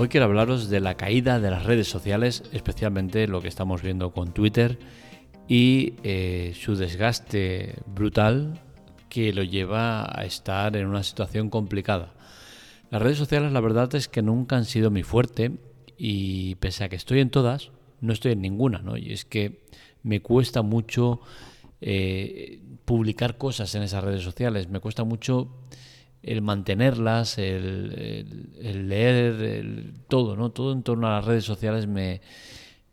Hoy quiero hablaros de la caída de las redes sociales, especialmente lo que estamos viendo con Twitter y eh, su desgaste brutal que lo lleva a estar en una situación complicada. Las redes sociales la verdad es que nunca han sido mi fuerte y pese a que estoy en todas, no estoy en ninguna, ¿no? Y es que me cuesta mucho eh, publicar cosas en esas redes sociales, me cuesta mucho el mantenerlas, el, leer, todo, ¿no? Todo en torno a las redes sociales me,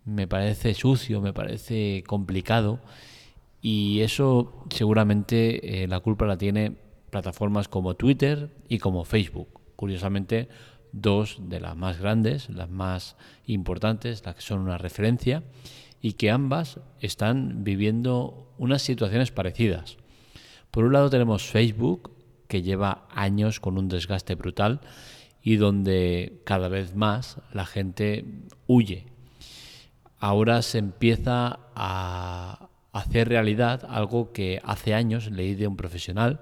me parece sucio, me parece complicado y eso seguramente eh, la culpa la tiene plataformas como Twitter y como Facebook. Curiosamente, dos de las más grandes, las más importantes, las que son una referencia y que ambas están viviendo unas situaciones parecidas. Por un lado tenemos Facebook, lleva años con un desgaste brutal y donde cada vez más la gente huye. Ahora se empieza a hacer realidad algo que hace años leí de un profesional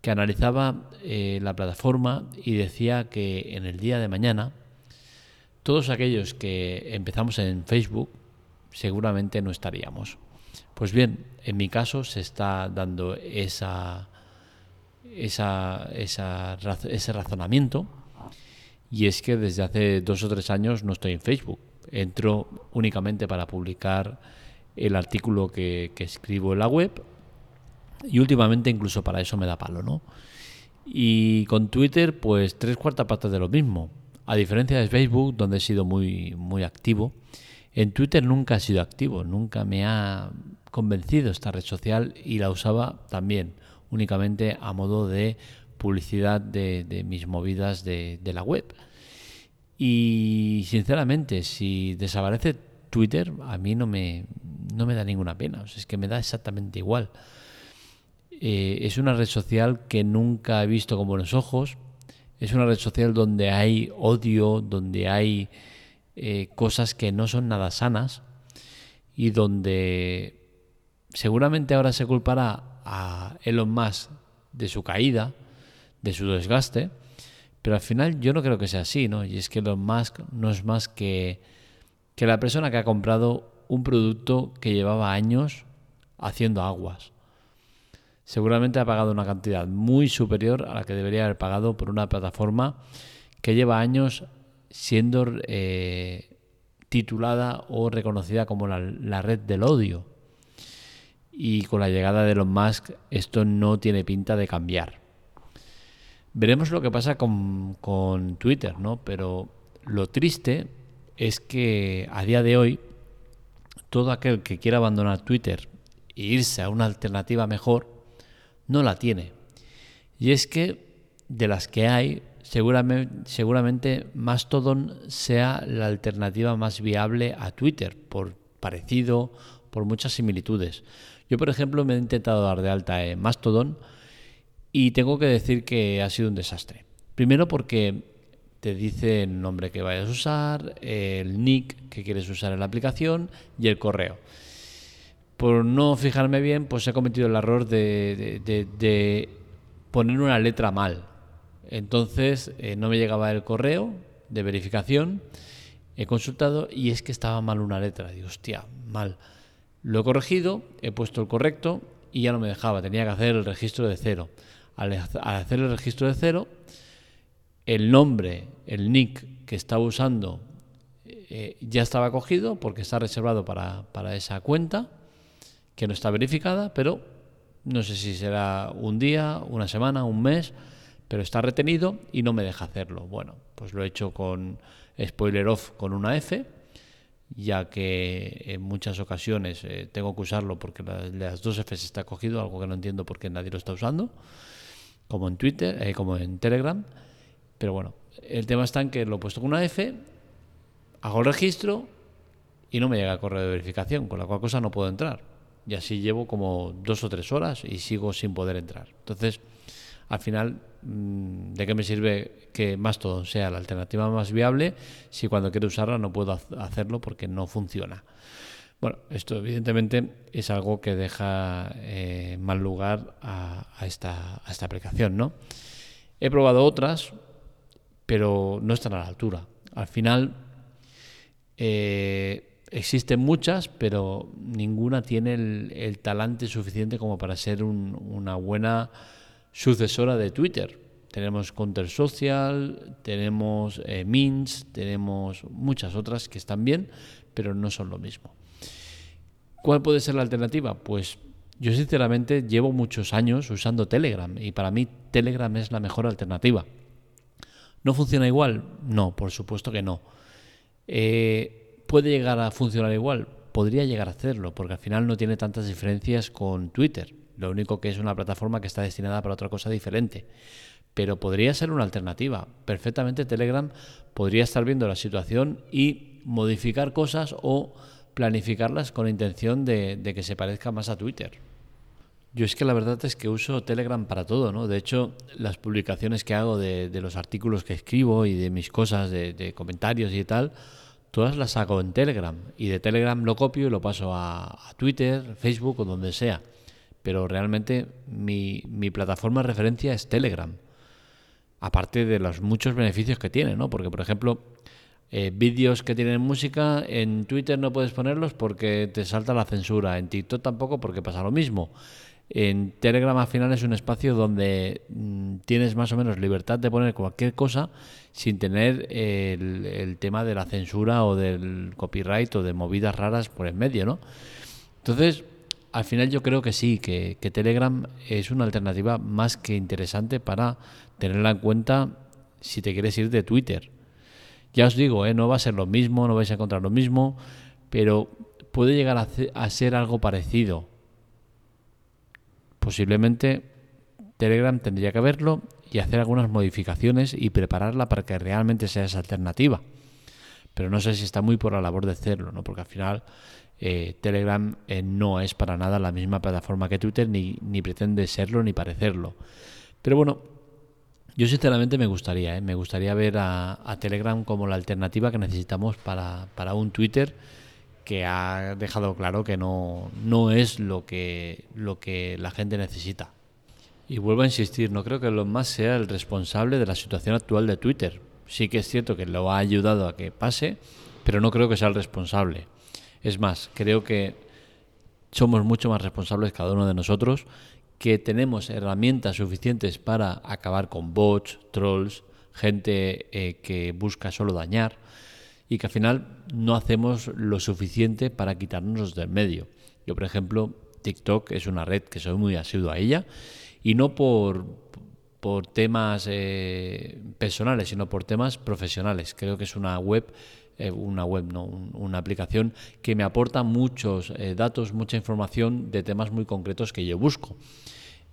que analizaba eh, la plataforma y decía que en el día de mañana todos aquellos que empezamos en Facebook seguramente no estaríamos. Pues bien, en mi caso se está dando esa, esa, ese razonamiento y es que desde hace dos o tres años no estoy en Facebook. Entro únicamente para publicar el artículo que, escribo en la web y últimamente incluso para eso me da palo, ¿no? Y con Twitter, pues tres cuartas partes de lo mismo. A diferencia de Facebook, donde he sido muy, muy activo, en Twitter nunca he sido activo, nunca me ha convencido esta red social y la usaba también únicamente a modo de publicidad de, mis movidas de, la web. Y sinceramente, si desaparece Twitter, a mí no me, no me da ninguna pena, es que me da exactamente igual. Eh, es una red social que nunca he visto con buenos ojos, es una red social donde hay odio, donde hay eh, cosas que no son nada sanas y donde seguramente ahora se culpará a Elon Musk de su caída, de su desgaste, pero al final yo no creo que sea así, ¿no? Y es que Elon Musk no es más que, que la persona que ha comprado un producto que llevaba años haciendo aguas. Seguramente ha pagado una cantidad muy superior a la que debería haber pagado por una plataforma que lleva años siendo eh, titulada o reconocida como la, red del odio. Y con la llegada de Elon Musk esto no tiene pinta de cambiar. Veremos lo que pasa con, con Twitter, ¿no? Pero lo triste es que a día de hoy todo aquel que quiera abandonar Twitter e irse a una alternativa mejor, no la tiene. Y es que de las que hay, seguramente, seguramente Mastodon sea la alternativa más viable a Twitter, por parecido, por muchas similitudes. Yo, por ejemplo, me he intentado dar de alta en Mastodon y tengo que decir que ha sido un desastre. Primero porque te dice el nombre que vayas a usar, el nick que quieres usar en la aplicación y el correo. Por no fijarme bien, pues he cometido el error de, poner una letra mal. Entonces eh, no me llegaba el correo de verificación. He consultado y es que estaba mal una letra. Digo, hostia, mal. Lo he corregido, he puesto el correcto y ya no me dejaba. Tenía que hacer el registro de cero. Al, hacer el registro de cero, el nombre, el nick que estaba usando eh, ya estaba cogido porque está reservado para, esa cuenta que no está verificada, pero no sé si será un día, una semana, un mes, pero está retenido y no me deja hacerlo. Bueno, pues lo he hecho con spoiler off con una F, ya que en muchas ocasiones eh, tengo que usarlo porque las dos Fs está cogido, algo que no entiendo porque nadie lo está usando, como en Twitter, eh, como en Telegram. Pero bueno, el tema está en que lo he puesto con una F, hago el registro y no me llega el correo de verificación, con la cual cosa no puedo entrar. Y así llevo como dos o tres horas y sigo sin poder entrar. Entonces, al final, mm, ¿de qué me sirve que Mastodon sea la alternativa más viable si cuando quiero usarla no puedo hacerlo porque no funciona? Bueno, esto evidentemente es algo que deja eh, mal lugar a, esta, aplicación, ¿no? He probado otras, pero no están a la altura. Al final eh, existen muchas, pero ninguna tiene el, talante suficiente como para ser una buena sucesora de Twitter. Tenemos Counter Social, tenemos eh, tenemos muchas otras que están bien, pero no son lo mismo. ¿Cuál puede ser la alternativa? Pues yo sinceramente llevo muchos años usando Telegram y para mí Telegram es la mejor alternativa. ¿No funciona igual? No, por supuesto que no. Eh, ¿Puede llegar a funcionar igual? Podría llegar a hacerlo, porque al final no tiene tantas diferencias con Twitter. Lo único que es una plataforma que está destinada para otra cosa diferente. Pero podría ser una alternativa. Perfectamente Telegram podría estar viendo la situación y modificar cosas o planificarlas con intención de, que se parezca más a Twitter. Yo es que la verdad es que uso Telegram para todo, ¿no? De hecho, las publicaciones que hago de, los artículos que escribo y de mis cosas, de, comentarios y tal, todas las hago en Telegram. Y de Telegram lo copio y lo paso a, Twitter, Facebook o donde sea. Pero realmente mi, mi, plataforma de referencia es Telegram. Aparte de los muchos beneficios que tiene, ¿no? Porque, por ejemplo, eh, vídeos que tienen música, en Twitter no puedes ponerlos porque te salta la censura, en TikTok tampoco porque pasa lo mismo. En Telegram al final es un espacio donde mm, tienes más o menos libertad de poner cualquier cosa sin tener el, tema de la censura o del copyright o de movidas raras por en medio, ¿no? Entonces, al final yo creo que sí, que, Telegram es una alternativa más que interesante para tenerla en cuenta si te quieres ir de Twitter. Ya os digo, ¿eh? no va a ser lo mismo, no vais a encontrar lo mismo, pero puede llegar a, ser algo parecido. Posiblemente Telegram tendría que verlo y hacer algunas modificaciones y prepararla para que realmente sea esa alternativa. Pero no sé si está muy por la labor de hacerlo, ¿no? porque al final eh, Telegram eh, no es para nada la misma plataforma que Twitter, ni, ni pretende serlo ni parecerlo. Pero bueno, yo sinceramente me gustaría, ¿eh? me gustaría ver a, Telegram como la alternativa que necesitamos para, un Twitter que ha dejado claro que no, no es lo que, lo que la gente necesita. Y vuelvo a insistir, no creo que Elon Musk sea el responsable de la situación actual de Twitter. Sí que es cierto que lo ha ayudado a que pase, pero no creo que sea el responsable. Es más, creo que somos mucho más responsables cada uno de nosotros que tenemos herramientas suficientes para acabar con bots, trolls, gente eh, que busca solo dañar y que al final no hacemos lo suficiente para quitarnos del medio. Yo, por ejemplo, TikTok es una red que soy muy asiduo a ella y no por, por temas eh, personales, sino por temas profesionales. Creo que es una web eh, una web, no, una aplicación que me aporta muchos eh, datos, mucha información de temas muy concretos que yo busco.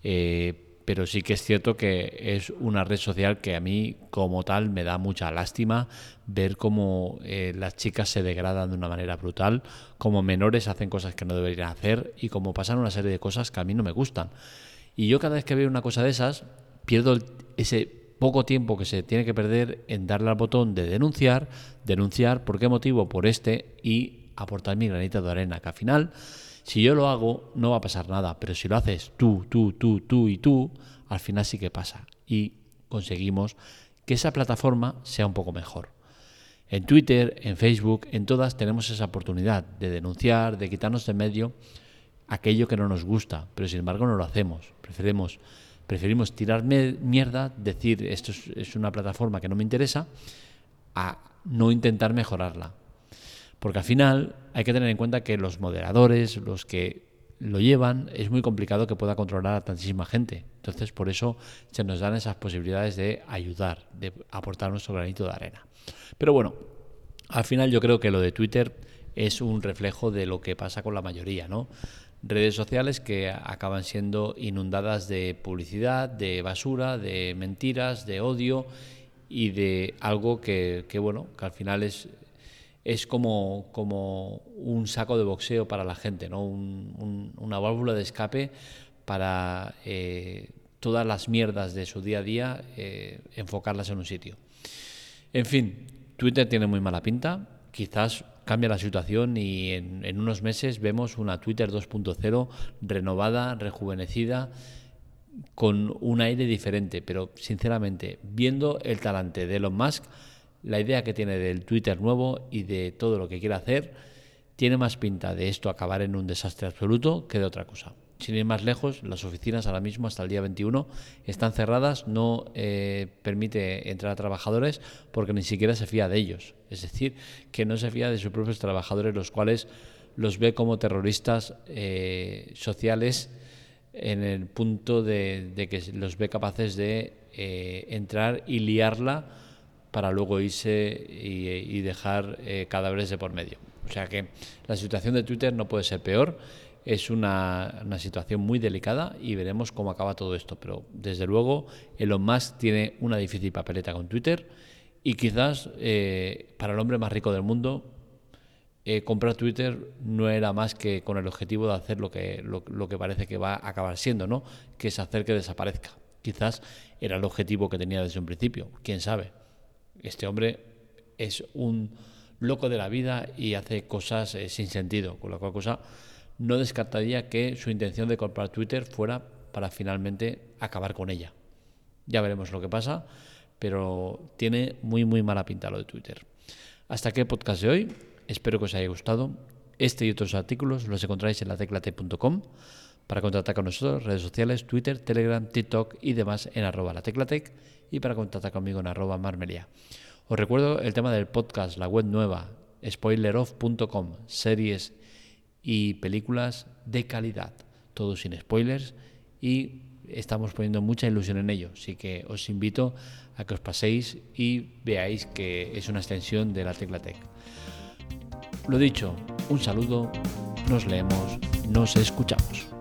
Eh, pero sí que es cierto que es una red social que a mí como tal me da mucha lástima ver cómo las chicas se degradan de una manera brutal, como menores hacen cosas que no deberían hacer y como pasan una serie de cosas que a mí no me gustan. Y yo cada vez que veo una cosa de esas, pierdo ese poco tiempo que se tiene que perder en darle al botón de denunciar, denunciar por qué motivo, por este y aportar mi granita de arena, que al final, si yo lo hago, no va a pasar nada, pero si lo haces tú, tú, tú, tú y tú, al final sí que pasa y conseguimos que esa plataforma sea un poco mejor. En Twitter, en Facebook, en todas tenemos esa oportunidad de denunciar, de quitarnos de medio aquello que no nos gusta, pero sin embargo no lo hacemos. Preferimos Preferimos tirar mierda, decir esto es, una plataforma que no me interesa, a no intentar mejorarla. Porque al final hay que tener en cuenta que los moderadores, los que lo llevan, es muy complicado que pueda controlar a tantísima gente. Entonces, por eso se nos dan esas posibilidades de ayudar, de aportar nuestro granito de arena. Pero bueno, al final yo creo que lo de Twitter es un reflejo de lo que pasa con la mayoría, ¿no? Redes sociales que acaban siendo inundadas de publicidad, de basura, de mentiras, de odio y de algo que, bueno, que al final es, es como, como un saco de boxeo para la gente, ¿no? una válvula de escape para eh, todas las mierdas de su día a día, eh, enfocarlas en un sitio. En fin, Twitter tiene muy mala pinta, quizás cambia la situación y en, unos meses vemos una Twitter 2.0 renovada, rejuvenecida, con un aire diferente. Pero sinceramente, viendo el talante de Elon Musk, la idea que tiene del Twitter nuevo y de todo lo que quiere hacer tiene más pinta de esto acabar en un desastre absoluto que de otra cosa. Sin ir más lejos, las oficinas ahora mismo, hasta el día 21, están cerradas, no eh, permite entrar a trabajadores porque ni siquiera se fía de ellos. Es decir, que no se fía de sus propios trabajadores, los cuales los ve como terroristas eh, sociales en el punto de, que los ve capaces de eh, entrar y liarla para luego irse y, dejar cadáveres de por medio. O sea que la situación de Twitter no puede ser peor es una, situación muy delicada y veremos cómo acaba todo esto. Pero desde luego Elon Musk tiene una difícil papeleta con Twitter y quizás eh, para el hombre más rico del mundo eh, comprar Twitter no era más que con el objetivo de hacer lo que, lo, que parece que va a acabar siendo, ¿no? que es hacer que desaparezca. Quizás era el objetivo que tenía desde un principio, quién sabe. Este hombre es un loco de la vida y hace cosas eh, sin sentido, con la cual cosa no descartaría que su intención de comprar Twitter fuera para finalmente acabar con ella. Ya veremos lo que pasa, pero tiene muy muy mala pinta lo de Twitter. Hasta aquí el podcast de hoy. Espero que os haya gustado. Este y otros artículos los encontráis en la teclate.com. Para contactar con nosotros, redes sociales, Twitter, Telegram, TikTok y demás en arroba la teclatec y para contactar conmigo en arroba marmelia. Os recuerdo el tema del podcast, la web nueva, spoileroff.com, series y películas de calidad, todo sin spoilers y estamos poniendo mucha ilusión en ello, así que os invito a que os paséis y veáis que es una extensión de la Teclatec. Lo dicho, un saludo, nos leemos, nos escuchamos.